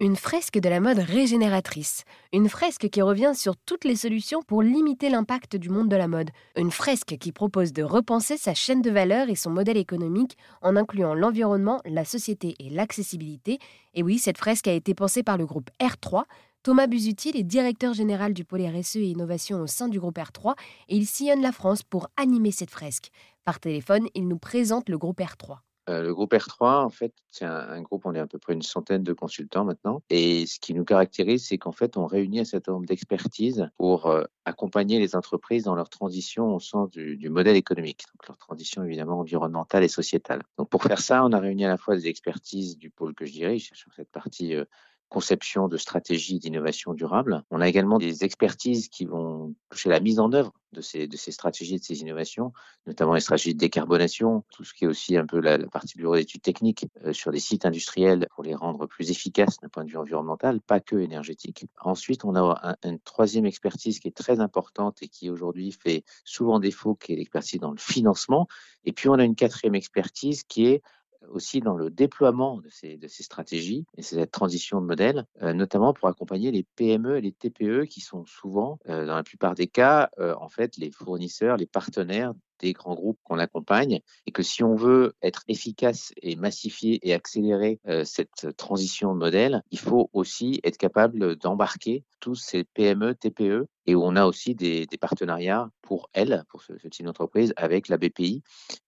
Une fresque de la mode régénératrice. Une fresque qui revient sur toutes les solutions pour limiter l'impact du monde de la mode. Une fresque qui propose de repenser sa chaîne de valeur et son modèle économique en incluant l'environnement, la société et l'accessibilité. Et oui, cette fresque a été pensée par le groupe R3. Thomas Busutil est directeur général du pôle RSE et innovation au sein du groupe R3 et il sillonne la France pour animer cette fresque. Par téléphone, il nous présente le groupe R3. Euh, le groupe R3, en fait, c'est un, groupe, on est à peu près une centaine de consultants maintenant. Et ce qui nous caractérise, c'est qu'en fait, on réunit un certain nombre d'expertises pour euh, accompagner les entreprises dans leur transition au sens du, modèle économique, donc leur transition évidemment environnementale et sociétale. Donc pour faire ça, on a réuni à la fois des expertises du pôle que je dirige sur cette partie euh, conception de stratégies d'innovation durable. On a également des expertises qui vont toucher la mise en œuvre de ces, de ces stratégies, de ces innovations, notamment les stratégies de décarbonation, tout ce qui est aussi un peu la, partie du bureau d'études techniques euh, sur des sites industriels pour les rendre plus efficaces d'un point de vue environnemental, pas que énergétique. Ensuite, on a une troisième expertise qui est très importante et qui aujourd'hui fait souvent défaut, qui est l'expertise dans le financement. Et puis, on a une quatrième expertise qui est aussi dans le déploiement de ces, de ces stratégies et cette transition de modèle, euh, notamment pour accompagner les PME et les TPE qui sont souvent, euh, dans la plupart des cas, euh, en fait, les fournisseurs, les partenaires des grands groupes qu'on accompagne et que si on veut être efficace et massifier et accélérer cette transition de modèle, il faut aussi être capable d'embarquer tous ces PME, TPE et où on a aussi des, partenariats pour elles, pour ce, type d'entreprise, avec la BPI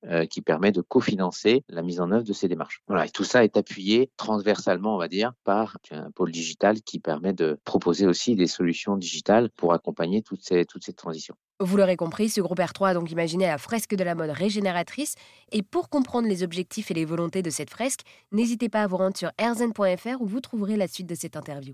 euh, qui permet de cofinancer la mise en œuvre de ces démarches. Voilà, et tout ça est appuyé transversalement, on va dire, par un pôle digital qui permet de proposer aussi des solutions digitales pour accompagner toutes ces, toutes ces transitions. Vous l'aurez compris, ce groupe R3 a donc imaginé la fresque de la mode régénératrice. Et pour comprendre les objectifs et les volontés de cette fresque, n'hésitez pas à vous rendre sur erzen.fr où vous trouverez la suite de cette interview.